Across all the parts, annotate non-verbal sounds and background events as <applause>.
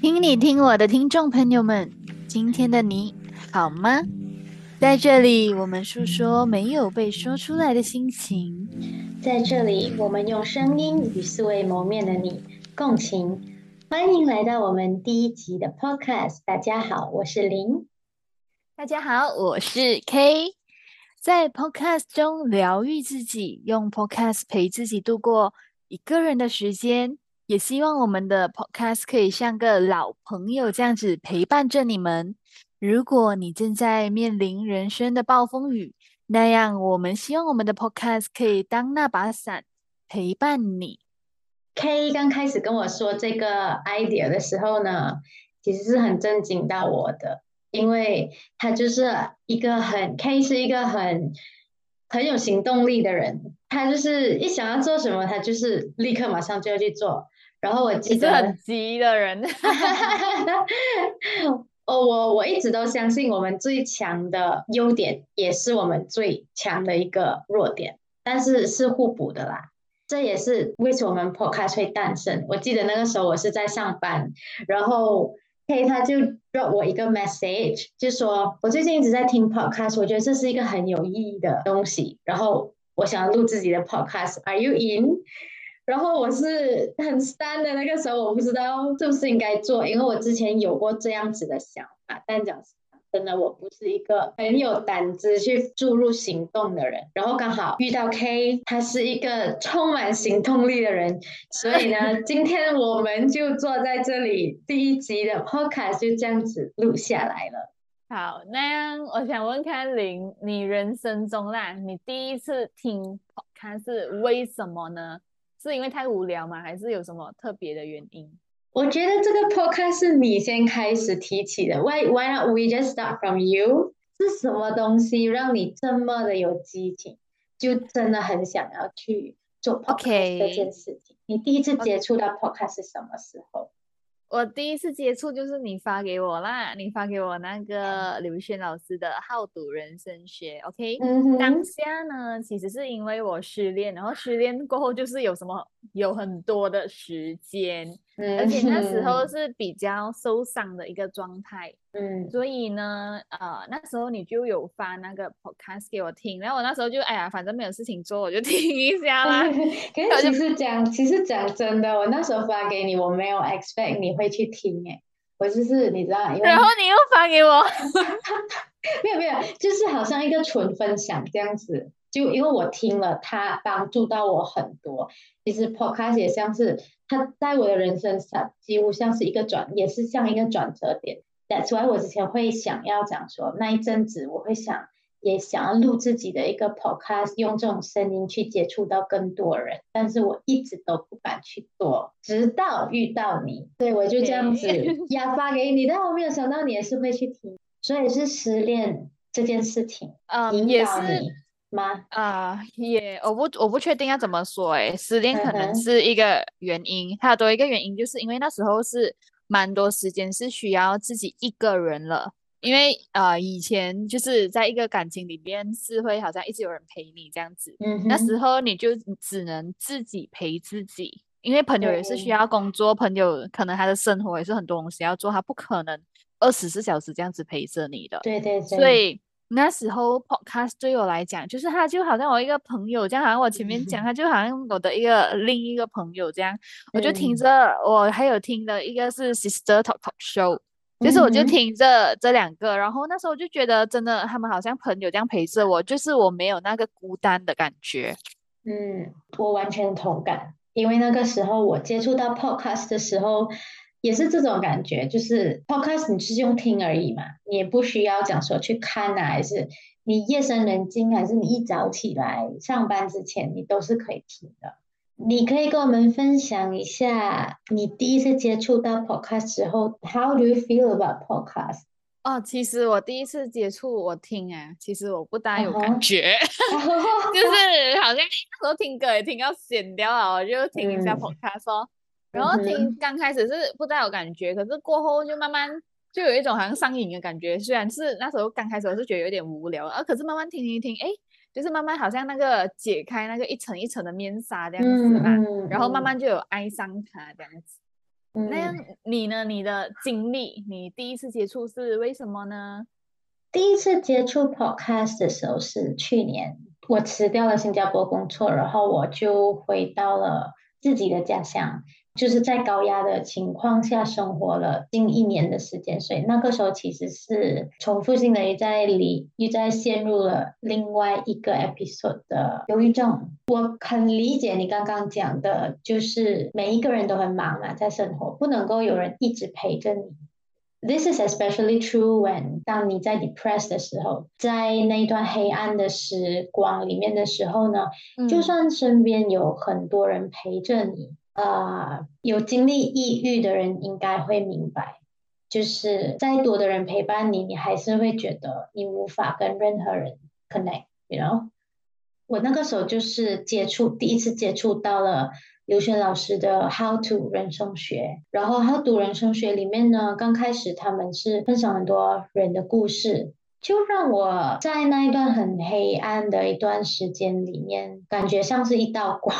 听你听我的听众朋友们，今天的你好吗？在这里，我们诉说没有被说出来的心情。在这里，我们用声音与素未谋面的你共情。欢迎来到我们第一集的 Podcast。大家好，我是林。大家好，我是 K。在 Podcast 中疗愈自己，用 Podcast 陪自己度过一个人的时间。也希望我们的 Podcast 可以像个老朋友这样子陪伴着你们。如果你正在面临人生的暴风雨，那样我们希望我们的 Podcast 可以当那把伞陪伴你。K 刚开始跟我说这个 idea 的时候呢，其实是很震惊到我的，因为他就是一个很 K 是一个很很有行动力的人，他就是一想要做什么，他就是立刻马上就要去做。然后我记得很急的人，<laughs> 哦，我我一直都相信我们最强的优点也是我们最强的一个弱点，但是是互补的啦。这也是为什么我们 Podcast 会诞生。我记得那个时候我是在上班，然后 K 他就 drop 我一个 message，就说我最近一直在听 Podcast，我觉得这是一个很有意义的东西，然后我想要录自己的 Podcast，Are you in？然后我是很 stand 的那个时候，我不知道是不是应该做，因为我之前有过这样子的想法，但讲真的，我不是一个很有胆子去注入行动的人。然后刚好遇到 K，他是一个充满行动力的人，所以呢，今天我们就坐在这里，第一集的 podcast 就这样子录下来了。好，那样我想问看林，你人生中啦，你第一次听 podcast 是为什么呢？是因为太无聊吗？还是有什么特别的原因？我觉得这个 podcast 是你先开始提起的。Why Why not we just start from you？是什么东西让你这么的有激情，就真的很想要去做 podcast 这件事情？你第一次接触到 podcast 是什么时候？我第一次接触就是你发给我啦，你发给我那个刘轩老师的《好赌人生学》，OK？当下呢，其实是因为我失恋，然后失恋过后就是有什么有很多的时间。而且那时候 <laughs> 是比较受伤的一个状态，嗯，所以呢，呃，那时候你就有发那个 podcast 给我听，然后我那时候就哎呀，反正没有事情做，我就听一下啦。<laughs> 可是其实讲，其实讲真的，我那时候发给你，我没有 expect 你会去听，哎，我就是你知道，然后你又发给我，<laughs> 没有没有，就是好像一个纯分享这样子。就因为我听了，它帮助到我很多。其实 podcast 也像是它在我的人生上几乎像是一个转，也是像一个转折点。That's why 我之前会想要讲说，那一阵子我会想，也想要录自己的一个 podcast，用这种声音去接触到更多人。但是我一直都不敢去做，直到遇到你，对我就这样子压发给你。但我没有想到你也是会去听，所以是失恋这件事情引导你。吗？啊，也我不我不确定要怎么说诶，失恋可能是一个原因，还有多一个原因，就是因为那时候是蛮多时间是需要自己一个人了，因为呃以前就是在一个感情里边是会好像一直有人陪你这样子，嗯，那时候你就只能自己陪自己，因为朋友也是需要工作，朋友可能他的生活也是很多东西要做，他不可能二十四小时这样子陪着你的，对对对，所以。那时候 podcast 对我来讲，就是他就好像我一个朋友这样，好像我前面讲，他就好像我的一个另一个朋友这样，我就听着，我还有听的一个是 Sister Talk Talk Show，就是我就听着这两个，然后那时候我就觉得真的，他们好像朋友这样陪着我，就是我没有那个孤单的感觉。嗯，我完全同感，因为那个时候我接触到 podcast 的时候。也是这种感觉，就是 podcast 你是用听而已嘛，你也不需要讲说去看啊，还是你夜深人静，还是你一早起来上班之前，你都是可以听的。你可以跟我们分享一下你第一次接触到 podcast 之后，How do you feel about podcast？哦，其实我第一次接触我听哎，其实我不大有感觉，<laughs> <laughs> 就是好像那时候听歌也听到闲掉了，我就听一下 podcast 哦。然后听刚开始是不太有感觉，可是过后就慢慢就有一种好像上瘾的感觉。虽然是那时候刚开始我是觉得有点无聊，啊，可是慢慢听一听，哎，就是慢慢好像那个解开那个一层一层的面纱这样子嘛，然后慢慢就有爱上它这样子。那样你呢？你的经历，你第一次接触是为什么呢？第一次接触 podcast 的时候是去年，我辞掉了新加坡工作，然后我就回到了自己的家乡。就是在高压的情况下生活了近一年的时间，所以那个时候其实是重复性的又在里又在陷入了另外一个 episode 的忧郁症。我很理解你刚刚讲的，就是每一个人都很忙嘛，在生活不能够有人一直陪着你。This is especially true when 当你在 depressed 的时候，在那一段黑暗的时光里面的时候呢，就算身边有很多人陪着你。呃，有经历抑郁的人应该会明白，就是再多的人陪伴你，你还是会觉得你无法跟任何人 connect，you know？我那个时候就是接触第一次接触到了刘轩老师的 How to 人生学，然后 How to 人生学里面呢，刚开始他们是分享很多人的故事，就让我在那一段很黑暗的一段时间里面，感觉像是一道光。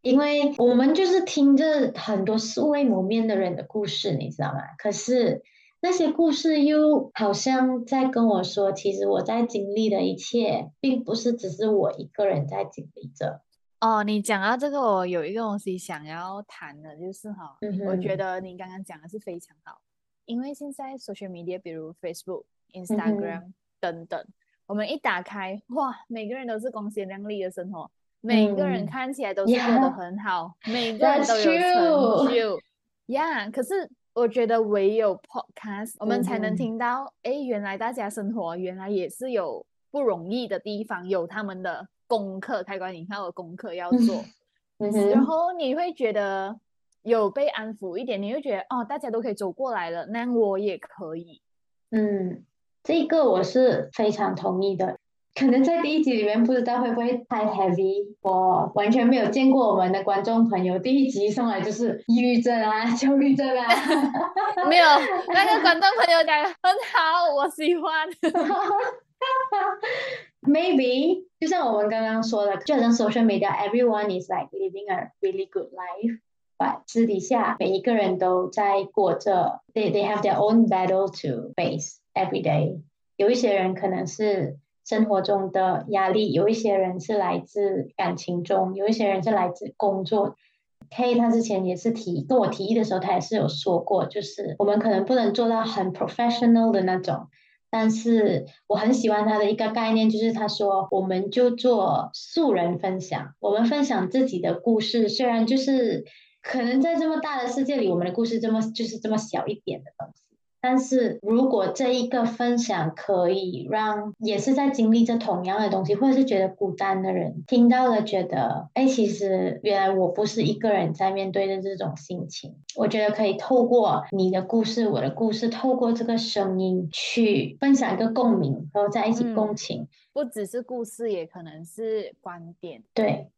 因为我们就是听着很多素未谋面的人的故事，你知道吗？可是那些故事又好像在跟我说，其实我在经历的一切，并不是只是我一个人在经历着。哦，你讲到这个，我有一个东西想要谈的，就是哈，我觉得你刚刚讲的是非常好，因为现在 social media，比如 Facebook、Instagram 等等，我们一打开，哇，每个人都是光鲜亮丽的生活。每个人看起来都是过得很好，每个人都有成就，，Yeah。可是我觉得唯有 podcast，我们才能听到，哎，原来大家生活原来也是有不容易的地方，有他们的功课，开关你看我功课要做。<laughs> 然后你会觉得有被安抚一点，你会觉得哦，大家都可以走过来了，那我也可以。嗯，这个我是非常同意的。可能在第一集里面不知道会不会太 heavy，我完全没有见过我们的观众朋友。第一集上来就是抑郁症啊、焦虑症啊，没有那个观众朋友讲很好，我喜欢。Maybe 就像我们刚刚说的，就像 social media，everyone is like living a really good life，but 私底下每一个人都在过着，they they have their own battle to face every day。有一些人可能是。生活中的压力，有一些人是来自感情中，有一些人是来自工作。K 他之前也是提跟我提议的时候，他也是有说过，就是我们可能不能做到很 professional 的那种，但是我很喜欢他的一个概念，就是他说我们就做素人分享，我们分享自己的故事，虽然就是可能在这么大的世界里，我们的故事这么就是这么小一点的东西。但是如果这一个分享可以让也是在经历着同样的东西，或者是觉得孤单的人听到了，觉得哎，其实原来我不是一个人在面对的这种心情，我觉得可以透过你的故事，我的故事，透过这个声音去分享一个共鸣，然后在一起共情，不只是故事，也可能是观点，对。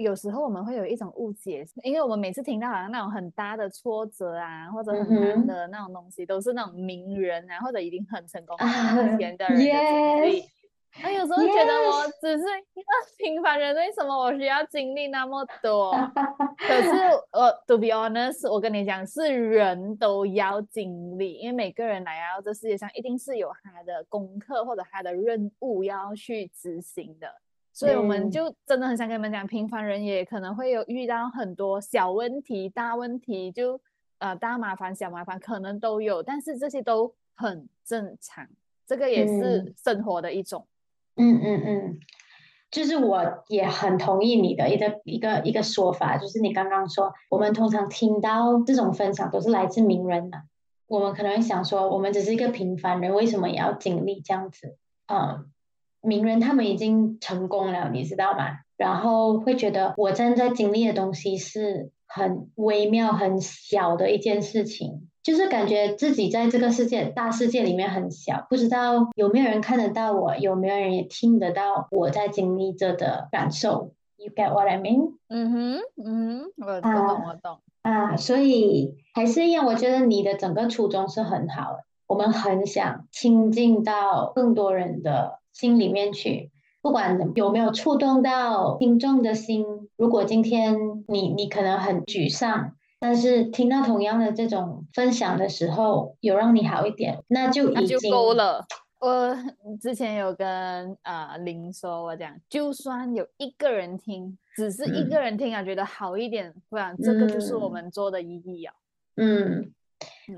有时候我们会有一种误解，因为我们每次听到好像那种很大的挫折啊，或者很难的那种东西，都是那种名人啊，或者已经很成功、很有钱的人的经历。那有时候觉得我只是一个 <laughs> 平凡人，为什么我需要经历那么多？<laughs> 可是我 to be honest，我跟你讲，是人都要经历，因为每个人来到这世界上，一定是有他的功课或者他的任务要去执行的。所以我们就真的很想跟你们讲，平凡人也可能会有遇到很多小问题、大问题，就呃大麻烦、小麻烦可能都有，但是这些都很正常，这个也是生活的一种。嗯嗯嗯，就是我也很同意你的一个一个一个说法，就是你刚刚说，我们通常听到这种分享都是来自名人的，我们可能会想说，我们只是一个平凡人，为什么也要经历这样子？嗯。名人他们已经成功了，你知道吗？然后会觉得我正在经历的东西是很微妙、很小的一件事情，就是感觉自己在这个世界大世界里面很小，不知道有没有人看得到我，有没有人也听得到我在经历着的感受。You get what I mean？嗯哼，嗯哼，我懂，我懂啊。所以还是一样，我觉得你的整个初衷是很好的。我们很想亲近到更多人的。心里面去，不管有没有触动到听众的心。如果今天你你可能很沮丧，但是听到同样的这种分享的时候，有让你好一点，那就已经够了。我之前有跟啊林说，我讲，就算有一个人听，只是一个人听啊，觉得好一点，不然这个就是我们做的意义啊。嗯，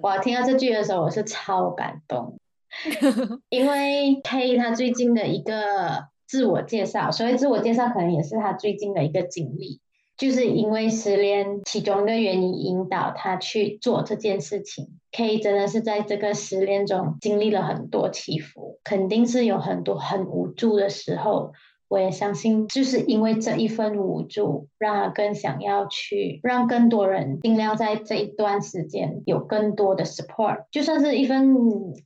我听到这句的时候，我是超感动，<laughs> 因为 K 他最近的一个自我介绍，所以自我介绍，可能也是他最近的一个经历。就是因为失恋，其中一个原因引导他去做这件事情。K 真的是在这个失恋中经历了很多起伏，肯定是有很多很无助的时候。我也相信，就是因为这一份无助，让他更想要去让更多人尽量在这一段时间有更多的 support，就算是一份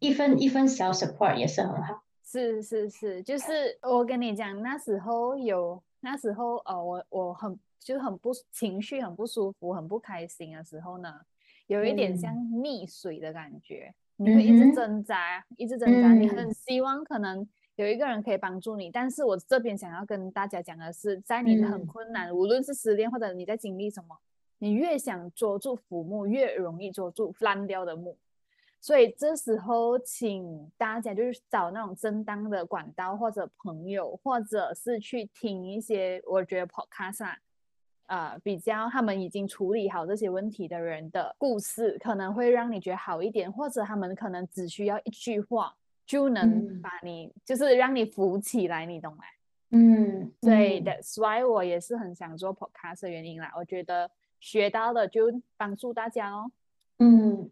一份一份小 support 也是很好。是是是，就是我跟你讲，那时候有那时候呃，我我很。就很不情绪很不舒服很不开心的时候呢，有一点像溺水的感觉，你会一直挣扎，一直挣扎，你很希望可能有一个人可以帮助你。但是我这边想要跟大家讲的是，在你很困难，无论是失恋或者你在经历什么，你越想捉住浮木，越容易捉住烂掉的木。所以这时候，请大家就是找那种正当的管道，或者朋友，或者是去听一些我觉得 podcast。呃，比较他们已经处理好这些问题的人的故事，可能会让你觉得好一点，或者他们可能只需要一句话就能把你，就是让你浮起来，你懂吗？嗯，对，That's why 我也是很想做 podcast 的原因啦。我觉得学到的就帮助大家哦。嗯，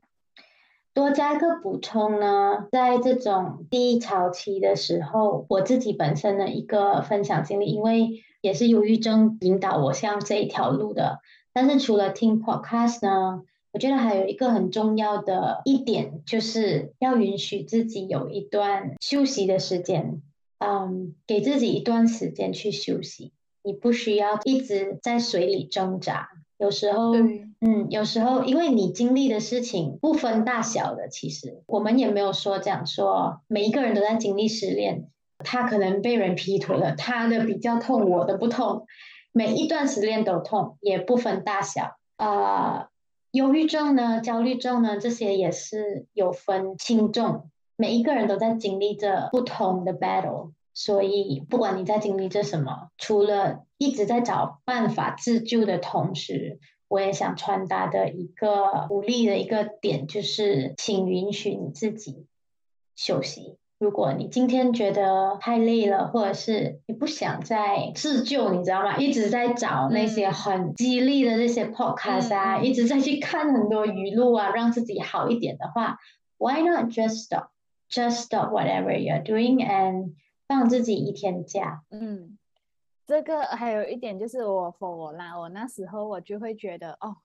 多加一个补充呢，在这种低潮期的时候，我自己本身的一个分享经历，因为。也是忧郁症引导我向这一条路的。但是除了听 podcast 呢，我觉得还有一个很重要的一点，就是要允许自己有一段休息的时间。嗯，给自己一段时间去休息。你不需要一直在水里挣扎。有时候，嗯，有时候因为你经历的事情不分大小的，其实我们也没有说这样说，每一个人都在经历失恋。他可能被人劈腿了，他的比较痛，我的不痛。每一段失恋都痛，也不分大小。呃，忧郁症呢，焦虑症呢，这些也是有分轻重。每一个人都在经历着不同的 battle，所以不管你在经历着什么，除了一直在找办法自救的同时，我也想传达的一个鼓励的一个点，就是请允许你自己休息。如果你今天觉得太累了，或者是你不想再自救，你知道吗？一直在找那些很激励的那些 podcast 啊，一直在去看很多语录啊，让自己好一点的话，Why not just stop? Just stop whatever you're doing and 放自己一天假。嗯，这个还有一点就是我 for 我啦，我那时候我就会觉得哦。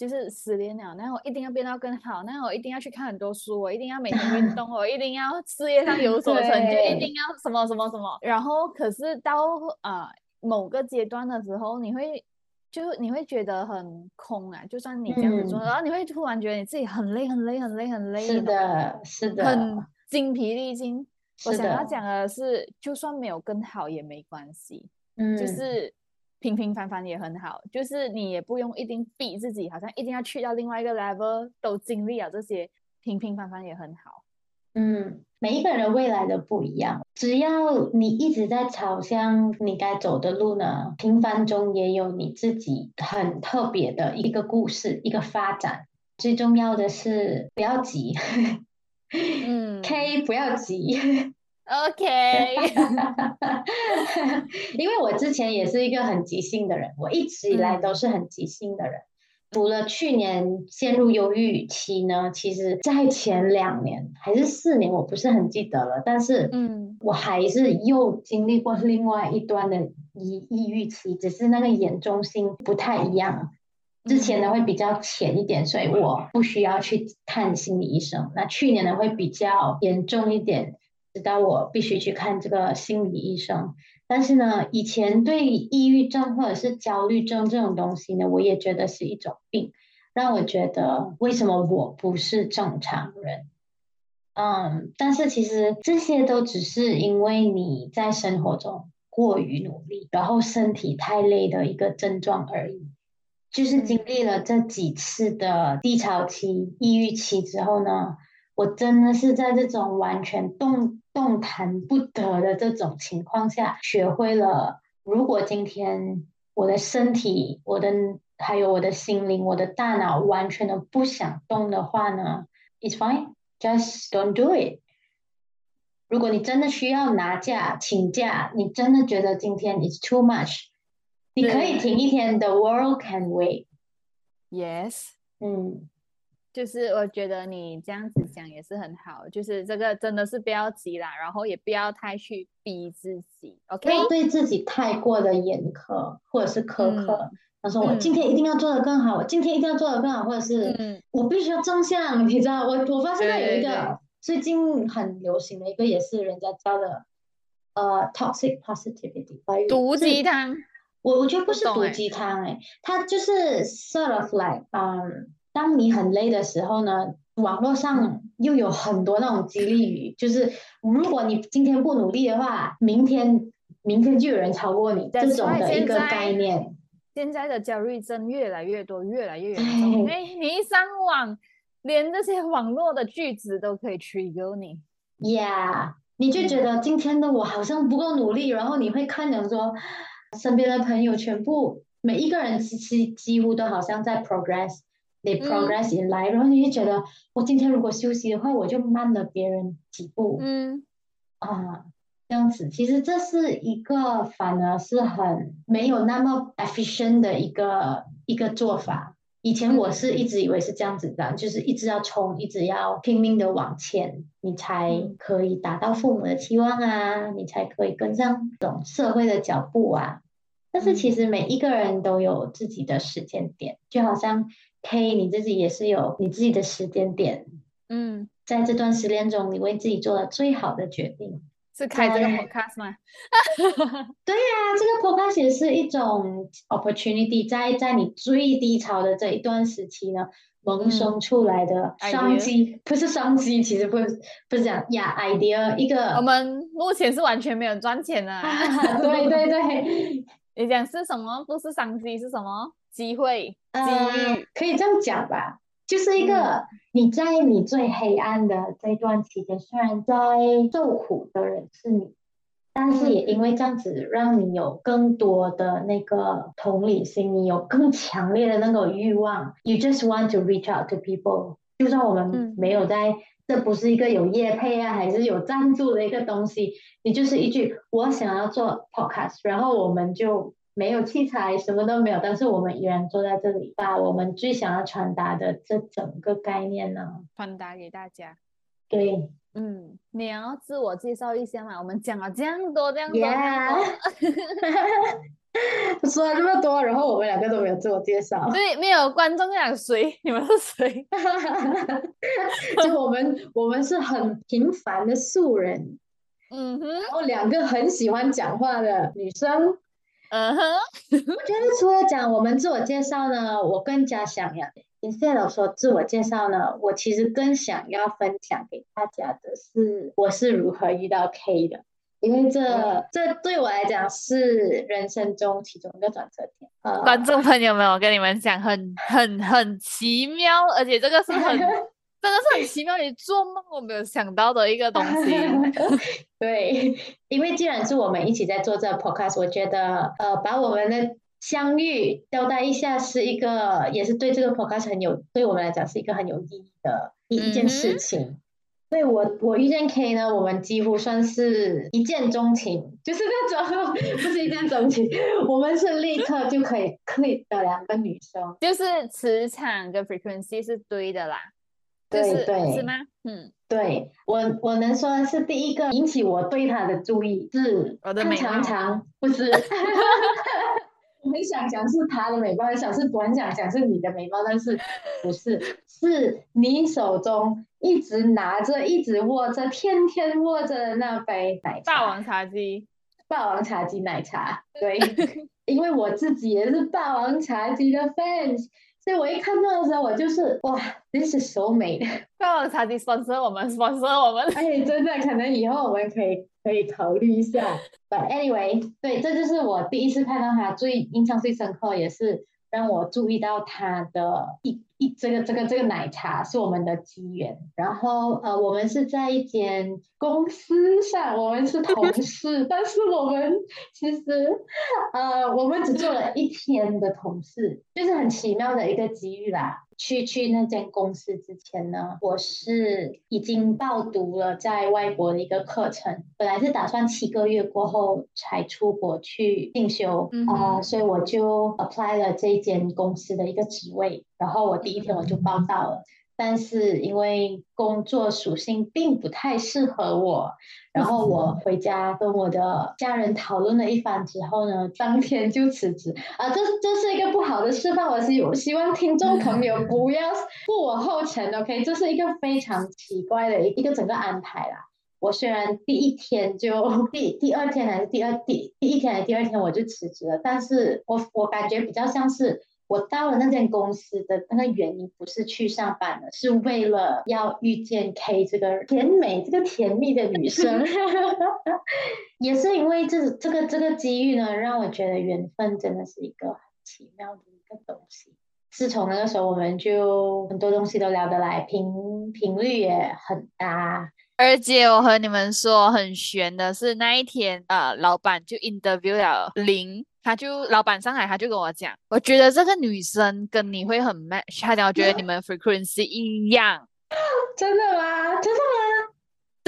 就是失恋了，那我一定要变到更好，那我一定要去看很多书，我一定要每天运 <laughs> 动，我一定要事业上有所成就，一定要什么什么什么。然后可是到呃某个阶段的时候，你会就你会觉得很空啊，就算你这样子做，然后你会突然觉得你自己很累很累很累很累，是的，是的，很精疲力尽。我想要讲的是，就算没有更好也没关系，嗯，就是。平平凡凡也很好，就是你也不用一定逼自己，好像一定要去到另外一个 level，都经历了这些，平平凡凡也很好。嗯，每一个人未来都不一样，只要你一直在朝向你该走的路呢，平凡中也有你自己很特别的一个故事，一个发展。最重要的是不要急，嗯，K 不要急。OK，<laughs> 因为我之前也是一个很急性的人，我一直以来都是很急性的人。除了去年陷入忧郁期呢，其实在前两年还是四年，我不是很记得了。但是，嗯，我还是又经历过另外一端的抑抑郁期，只是那个严重性不太一样。之前呢会比较浅一点，所以我不需要去看心理医生。那去年呢会比较严重一点。知道我必须去看这个心理医生，但是呢，以前对抑郁症或者是焦虑症这种东西呢，我也觉得是一种病，让我觉得为什么我不是正常人？嗯，但是其实这些都只是因为你在生活中过于努力，然后身体太累的一个症状而已。就是经历了这几次的低潮期、抑郁期之后呢，我真的是在这种完全动动弹不得的这种情况下，学会了如果今天我的身体、我的还有我的心灵、我的大脑完全的不想动的话呢，It's fine, just don't do it。如果你真的需要拿假请假，你真的觉得今天 It's too much。你可以停一天，The world can wait。Yes，嗯，就是我觉得你这样子讲也是很好，就是这个真的是不要急啦，然后也不要太去逼自己，OK？不要对自己太过的严苛或者是苛刻。他说我今天一定要做的更好，我今天一定要做的更好，或者是我必须要正向，你知道？我我发现到有一个最近很流行的一个，也是人家教的，呃，toxic positivity，毒鸡汤。我我觉得不是毒鸡汤哎，它就是 sort of like，嗯，当你很累的时候呢，网络上又有很多那种激励语，就是如果你今天不努力的话，明天明天就有人超过你这种的一个概念。现在的焦虑症越来越多，越来越严重，因为你一上网，连这些网络的句子都可以 trigger 你。Yeah，你就觉得今天的我好像不够努力，然后你会看着说。身边的朋友全部每一个人其实几乎都好像在 progress，they progress in life，然后你就觉得我今天如果休息的话，我就慢了别人几步。嗯，啊，这样子其实这是一个反而是很没有那么 efficient 的一个一个做法。以前我是一直以为是这样子的，就是一直要冲，一直要拼命的往前，你才可以达到父母的期望啊，你才可以跟上这种社会的脚步啊。但是其实每一个人都有自己的时间点，就好像 K 你自己也是有你自己的时间点。嗯，在这段时间中，你为自己做了最好的决定。是开这个 podcast 吗？<laughs> 对呀，这个 podcast 也是一种 opportunity，在在你最低潮的这一段时期呢，萌生出来的商机，不是商机，其实不是不是讲呀 idea 一个。我们目前是完全没有赚钱的。对对对，你讲是什么？不是商机是什么？机会、机遇，可以这样讲吧。就是一个你在你最黑暗的这段期间，虽然在受苦的人是你，但是也因为这样子，让你有更多的那个同理心，你有更强烈的那个欲望。You just want to reach out to people。就算我们没有在，这不是一个有业配啊，还是有赞助的一个东西，你就是一句我想要做 podcast，然后我们就。没有器材，什么都没有，但是我们依然坐在这里，把我们最想要传达的这整个概念呢，传达给大家。对，嗯，你要自我介绍一下嘛？我们讲了这样多，这样多，<laughs> <laughs> <laughs> 说了这么多，然后我们两个都没有自我介绍。对，没有观众想谁？<laughs> 你们是谁？<laughs> 就我们，我们是很平凡的素人。嗯哼，然后两个很喜欢讲话的女生。嗯哼，我觉得除了讲我们自我介绍呢，我更加想要，instead of 说自我介绍呢，我其实更想要分享给大家的是，我是如何遇到 K 的，因为这这对我来讲是人生中其中一个转折点。呃，观众朋友们，我跟你们讲，很很很奇妙，而且这个是很。<laughs> 真的是很奇妙，你做梦都没有想到的一个东西。<laughs> 对，因为既然是我们一起在做这个 podcast，我觉得呃，把我们的相遇交代一下，是一个也是对这个 podcast 很有，对我们来讲是一个很有意义的一一件事情。对我，我遇见 K 呢，我们几乎算是一见钟情，<laughs> 就是那种不是一见钟情，我们是立刻就可以 click 的两个女生，就是磁场跟 frequency 是对的啦。对对，是吗？嗯，对我我能说的是，第一个引起我对他的注意是他常常不是，<laughs> 我很想讲是他的美貌，很想是短想讲是你的美貌，但是不是，<laughs> 是你手中一直拿着、一直握着、天天握着的那杯奶茶，霸王茶姬，霸王茶姬奶茶，<laughs> 对，因为我自己也是霸王茶姬的 fans。所以我一看到的时候，我就是哇，this is so 美。<laughs> 霸王茶姬 sponsor 我们，sponsor 我们。哎，真的，可能以后我们可以可以考虑一下。But anyway，对，这就是我第一次看到他最印象最深刻，也是让我注意到他的一一这个这个这个奶茶是我们的机缘。然后呃，我们是在一间公司上，我们是同事，但是我们其实呃，我们只做了一天的同事，就是很奇妙的一个机遇啦。去去那间公司之前呢，我是已经报读了在外国的一个课程，本来是打算七个月过后才出国去进修啊，所以我就 apply 了这间公司的一个职位，然后我第一天我就报到了。但是因为工作属性并不太适合我，然后我回家跟我的家人讨论了一番之后呢，当天就辞职啊，这这是一个不好的示范，我希我希望听众朋友 <laughs> 不要步我后尘，OK，这是一个非常奇怪的一个整个安排啦。我虽然第一天就第第二天还是第二第第一天还是第二天我就辞职了，但是我我感觉比较像是。我到了那间公司的那个原因不是去上班了，是为了要遇见 K 这个甜美、这个甜蜜的女生。<laughs> 也是因为这这个这个机遇呢，让我觉得缘分真的是一个很奇妙的一个东西。自从那个时候，我们就很多东西都聊得来，频频率也很搭。而且我和你们说，很悬的是那一天，呃，老板就 interview 了林。他就老板上来，他就跟我讲，我觉得这个女生跟你会很 match。他讲我觉得你们 frequency 一样，真的吗？真的吗？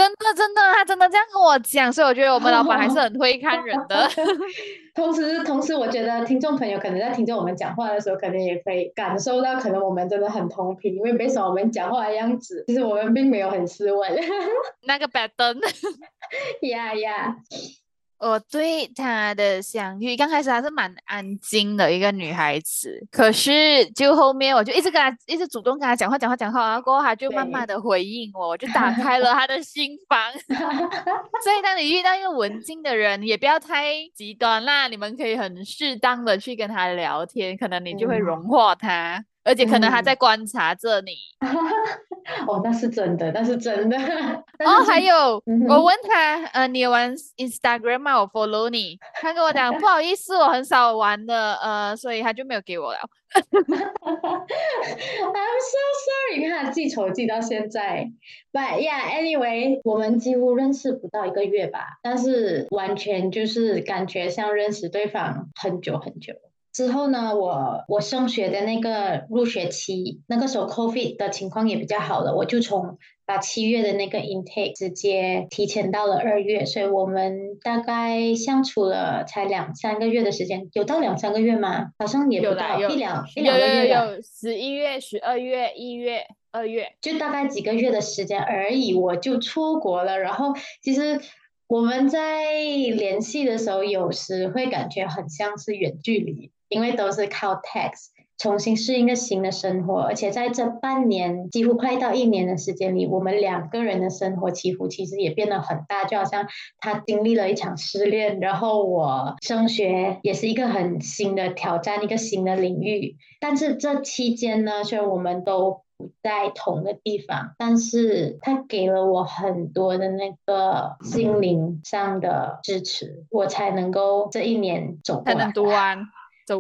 真的真的，他真的这样跟我讲，所以我觉得我们老板还是很会看人的。<laughs> 同时，同时我觉得听众朋友可能在听着我们讲话的时候，可能也可以感受到，可能我们真的很同频，因为没什么我们讲话的样子，其实我们并没有很斯文。<laughs> 那个白灯，呀呀。我对她的相遇，刚开始还是蛮安静的一个女孩子，可是就后面我就一直跟她，一直主动跟她讲话，讲话，讲话，然后过后她就慢慢的回应我，我就打开了她的心房。<laughs> 所以当你遇到一个文静的人，也不要太极端啦，你们可以很适当的去跟她聊天，可能你就会融化她。而且可能他在观察着你，<laughs> 哦，那是真的，那是真的。<laughs> 哦，还有，我问他，呃，你玩 Instagram 吗？我 follow 你，他跟我讲，<laughs> 不好意思，我很少玩的，呃，所以他就没有给我了。I'm so sorry，你看记仇记到现在。But yeah，anyway，我们几乎认识不到一个月吧，但是完全就是感觉像认识对方很久很久。之后呢，我我升学的那个入学期，那个时候 COVID 的情况也比较好了，我就从把七月的那个 intake 直接提前到了二月，所以我们大概相处了才两三个月的时间，有到两三个月吗？好像也不到一两一两个月有十一月、十二月、一月、二月，就大概几个月的时间而已，我就出国了。然后其实我们在联系的时候，有时会感觉很像是远距离。因为都是靠 text 重新适应一个新的生活，而且在这半年几乎快到一年的时间里，我们两个人的生活起伏其实也变得很大，就好像他经历了一场失恋，然后我升学也是一个很新的挑战，一个新的领域。但是这期间呢，虽然我们都不在同个地方，但是他给了我很多的那个心灵上的支持，我才能够这一年走过来。才能读完。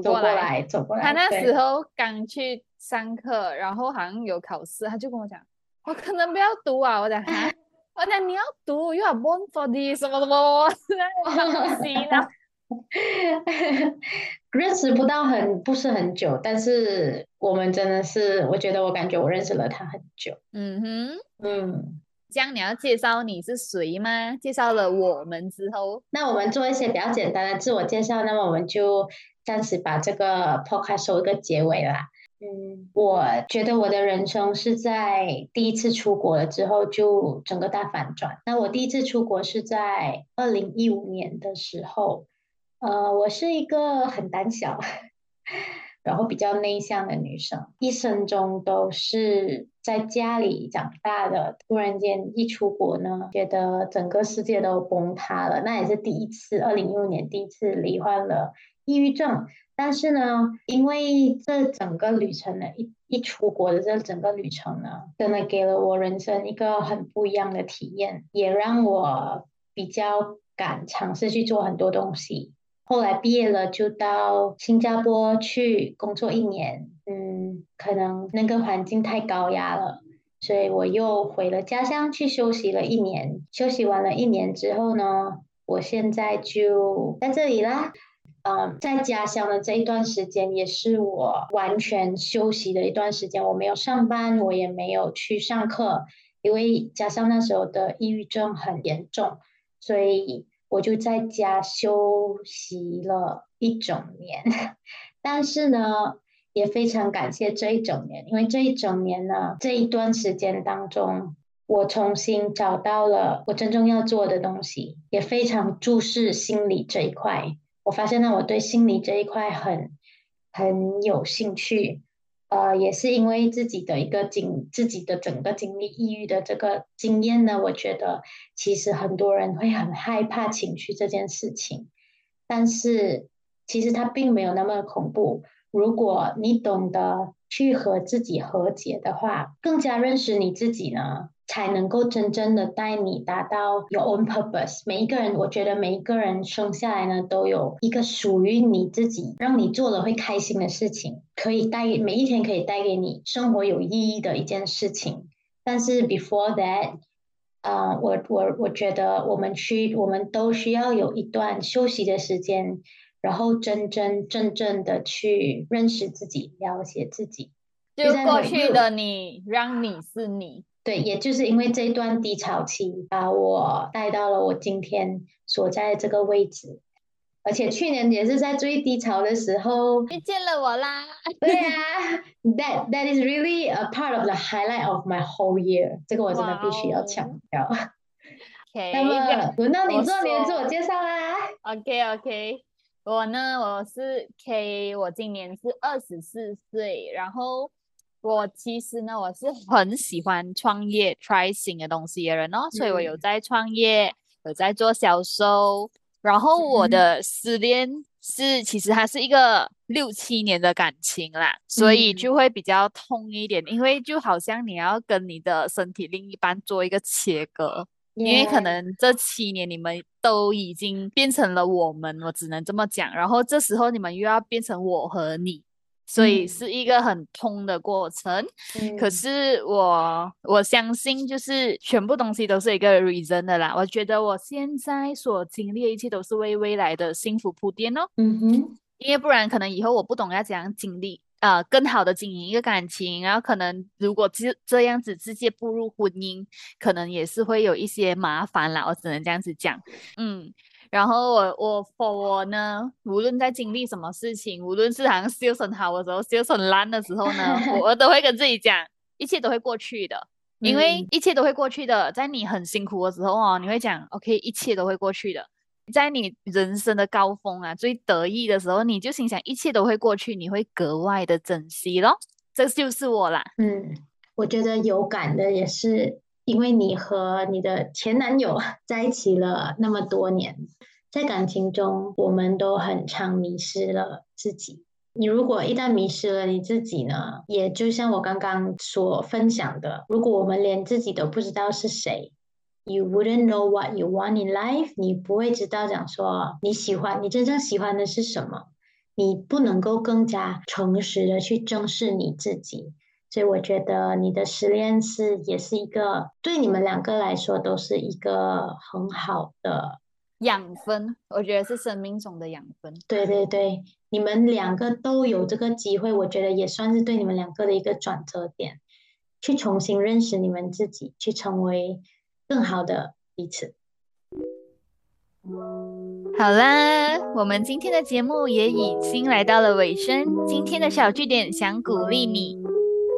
走过来，走过来。他那时候刚去上课，然后好像有考试，他就跟我讲：“我可能不要读啊。”我讲：<laughs> “我讲你要读，You are born for this，什么什么什么东西呢？” <laughs> <laughs> 认识不到很不是很久，但是我们真的是，我觉得我感觉我认识了他很久。嗯哼，嗯。这样你要介绍你是谁吗？介绍了我们之后，那我们做一些比较简单的自我介绍。那么我们就暂时把这个 podcast 收一个结尾啦。嗯，我觉得我的人生是在第一次出国了之后就整个大反转。那我第一次出国是在二零一五年的时候，呃，我是一个很胆小。<laughs> 然后比较内向的女生，一生中都是在家里长大的。突然间一出国呢，觉得整个世界都崩塌了。那也是第一次，二零一五年第一次罹患了抑郁症。但是呢，因为这整个旅程呢，一一出国的这整个旅程呢，真的给了我人生一个很不一样的体验，也让我比较敢尝试去做很多东西。后来毕业了就到新加坡去工作一年，嗯，可能那个环境太高压了，所以我又回了家乡去休息了一年。休息完了一年之后呢，我现在就在这里啦。嗯，在家乡的这一段时间也是我完全休息的一段时间，我没有上班，我也没有去上课，因为家乡那时候的抑郁症很严重，所以我就在家休息了一整年。<laughs> 但是呢，也非常感谢这一整年，因为这一整年呢，这一段时间当中，我重新找到了我真正要做的东西，也非常注视心理这一块。我发现呢，我对心理这一块很很有兴趣，呃，也是因为自己的一个经自己的整个经历抑郁的这个经验呢，我觉得其实很多人会很害怕情绪这件事情，但是其实它并没有那么恐怖。如果你懂得去和自己和解的话，更加认识你自己呢。才能够真正的带你达到 your own purpose。每一个人，我觉得每一个人生下来呢，都有一个属于你自己，让你做了会开心的事情，可以带每一天可以带给你生活有意义的一件事情。但是 before that，啊，我我我觉得我们需我们都需要有一段休息的时间，然后真真正正的去认识自己，了解自己。就过去的你，让你是你。对，也就是因为这一段低潮期，把我带到了我今天所在这个位置，而且去年也是在最低潮的时候遇见了我啦。对啊，That that is really a part of the highlight of my whole year。这个我真的必须要强调。OK，那么 <laughs> 轮到你做你的自我介绍啦。OK OK，我呢，我是 K，我今年是二十四岁，然后。我其实呢，我是很喜欢创业、try 新的东西的人哦，所以我有在创业，有在做销售。然后我的失恋是，其实它是一个六七年的感情啦，所以就会比较痛一点，因为就好像你要跟你的身体另一半做一个切割，因为可能这七年你们都已经变成了我们，我只能这么讲。然后这时候你们又要变成我和你。所以是一个很通的过程，可是我我相信，就是全部东西都是一个 reason 的啦。我觉得我现在所经历的一切都是为未来的幸福铺垫哦。嗯哼，因为不然可能以后我不懂要怎样经历啊，更好的经营一个感情，然后可能如果这这样子直接步入婚姻，可能也是会有一些麻烦啦。我只能这样子讲，嗯。然后我我我呢，无论在经历什么事情，无论是好像修很好的时候，修很烂的时候呢，<laughs> 我都会跟自己讲，一切都会过去的，因为一切都会过去的。在你很辛苦的时候哦，你会讲，OK，一切都会过去的。在你人生的高峰啊，最得意的时候，你就心想一切都会过去，你会格外的珍惜咯。这就是我啦。嗯，我觉得有感的也是。因为你和你的前男友 <laughs> 在一起了那么多年，在感情中，我们都很常迷失了自己。你如果一旦迷失了你自己呢？也就像我刚刚所分享的，如果我们连自己都不知道是谁，You wouldn't know what you want in life，你不会知道讲说你喜欢你真正喜欢的是什么，你不能够更加诚实的去正视你自己。所以我觉得你的失恋是也是一个对你们两个来说都是一个很好的养分，我觉得是生命中的养分。对对对，你们两个都有这个机会，我觉得也算是对你们两个的一个转折点，去重新认识你们自己，去成为更好的彼此。好啦，我们今天的节目也已经来到了尾声，今天的小据点想鼓励你。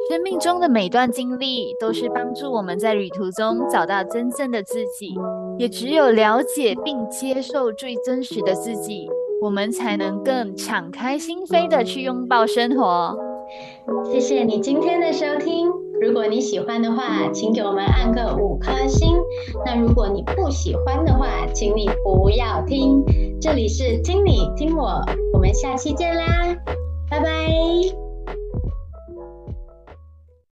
生命中的每段经历都是帮助我们在旅途中找到真正的自己，也只有了解并接受最真实的自己，我们才能更敞开心扉的去拥抱生活。谢谢你今天的收听，如果你喜欢的话，请给我们按个五颗星。那如果你不喜欢的话，请你不要听。这里是听你听我，我们下期见啦，拜拜。